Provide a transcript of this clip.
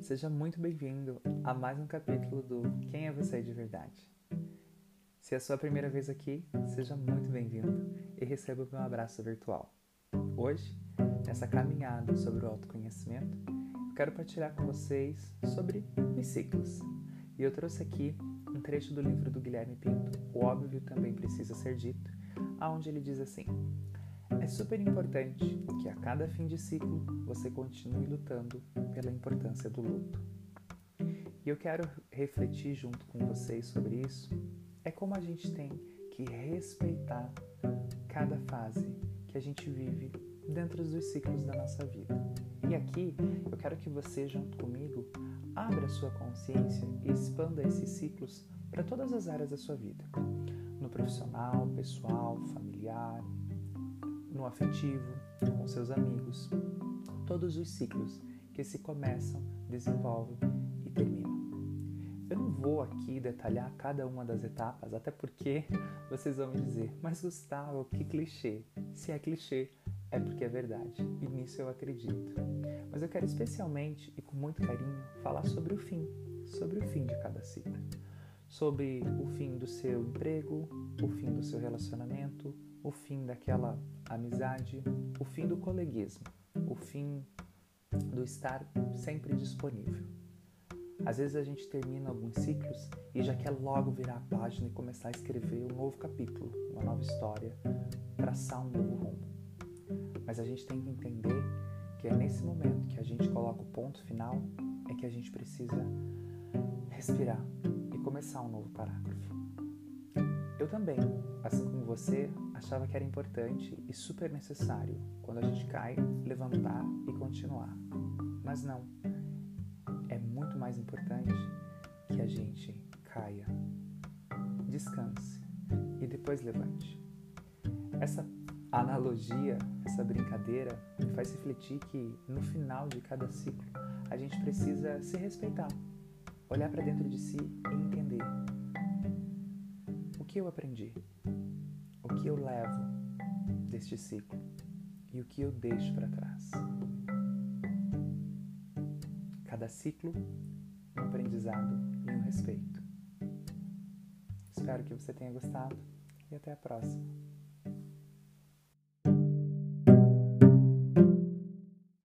Seja muito bem-vindo a mais um capítulo do Quem é Você de Verdade. Se é a sua primeira vez aqui, seja muito bem-vindo e receba o meu abraço virtual. Hoje, nessa caminhada sobre o autoconhecimento, eu quero partilhar com vocês sobre os ciclos. E eu trouxe aqui um trecho do livro do Guilherme Pinto, O Óbvio Também Precisa Ser Dito, aonde ele diz assim: super importante que a cada fim de ciclo você continue lutando pela importância do luto. E eu quero refletir junto com vocês sobre isso. É como a gente tem que respeitar cada fase que a gente vive dentro dos ciclos da nossa vida. E aqui eu quero que você, junto comigo, abra sua consciência e expanda esses ciclos para todas as áreas da sua vida. No profissional, pessoal, familiar, no afetivo, com seus amigos, todos os ciclos que se começam, desenvolvem e terminam. Eu não vou aqui detalhar cada uma das etapas, até porque vocês vão me dizer, mas Gustavo, que clichê. Se é clichê, é porque é verdade, e nisso eu acredito. Mas eu quero especialmente e com muito carinho falar sobre o fim, sobre o fim de cada ciclo. Sobre o fim do seu emprego, o fim do seu relacionamento, o fim daquela amizade, o fim do coleguismo, o fim do estar sempre disponível. Às vezes a gente termina alguns ciclos e já quer logo virar a página e começar a escrever um novo capítulo, uma nova história, traçar um novo rumo. Mas a gente tem que entender que é nesse momento que a gente coloca o ponto final é que a gente precisa respirar e começar um novo parágrafo. Eu também, assim como você, achava que era importante e super necessário, quando a gente cai, levantar e continuar. Mas não. É muito mais importante que a gente caia, descanse e depois levante. Essa analogia, essa brincadeira me faz refletir que no final de cada ciclo a gente precisa se respeitar, olhar para dentro de si e entender que eu aprendi? Que eu levo deste ciclo? E o que eu deixo para trás? Cada ciclo, um aprendizado e um respeito. Espero que você tenha gostado e até a próxima.